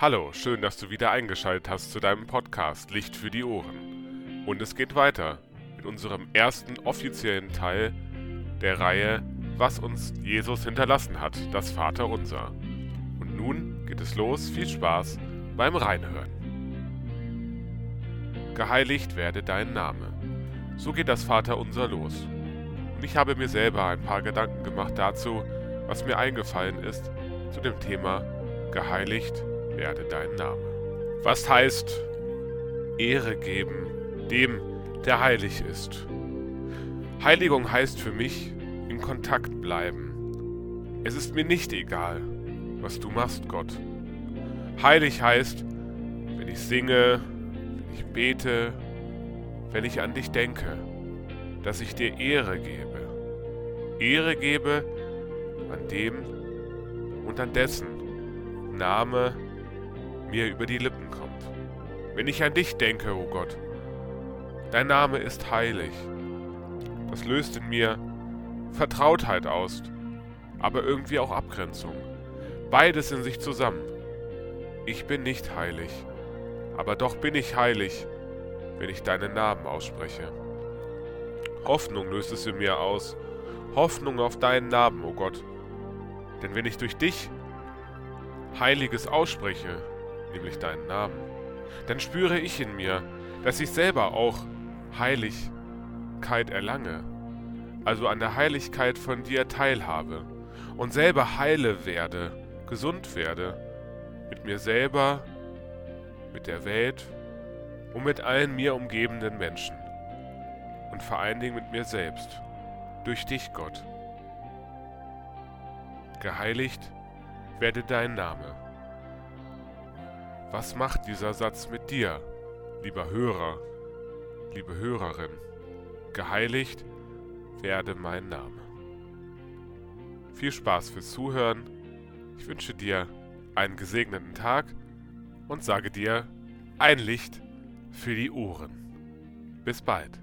Hallo, schön, dass du wieder eingeschaltet hast zu deinem Podcast Licht für die Ohren. Und es geht weiter mit unserem ersten offiziellen Teil der Reihe Was uns Jesus hinterlassen hat, das Vaterunser. Und nun geht es los, viel Spaß beim Reinhören. Geheiligt werde dein Name. So geht das Vaterunser los. Und ich habe mir selber ein paar Gedanken gemacht dazu, was mir eingefallen ist zu dem Thema Geheiligt werde dein Name. Was heißt Ehre geben dem, der heilig ist? Heiligung heißt für mich in Kontakt bleiben. Es ist mir nicht egal, was du machst, Gott. Heilig heißt, wenn ich singe, wenn ich bete, wenn ich an dich denke, dass ich dir Ehre gebe. Ehre gebe an dem und an dessen Name mir über die Lippen kommt. Wenn ich an dich denke, o oh Gott, dein Name ist heilig. Das löst in mir Vertrautheit aus, aber irgendwie auch Abgrenzung. Beides in sich zusammen. Ich bin nicht heilig, aber doch bin ich heilig, wenn ich deinen Namen ausspreche. Hoffnung löst es in mir aus, Hoffnung auf deinen Namen, o oh Gott. Denn wenn ich durch dich Heiliges ausspreche, nämlich deinen Namen, dann spüre ich in mir, dass ich selber auch Heiligkeit erlange, also an der Heiligkeit von dir teilhabe und selber heile werde, gesund werde, mit mir selber, mit der Welt und mit allen mir umgebenden Menschen und vor allen Dingen mit mir selbst, durch dich, Gott. Geheiligt werde dein Name. Was macht dieser Satz mit dir, lieber Hörer, liebe Hörerin? Geheiligt werde mein Name. Viel Spaß fürs Zuhören. Ich wünsche dir einen gesegneten Tag und sage dir ein Licht für die Ohren. Bis bald.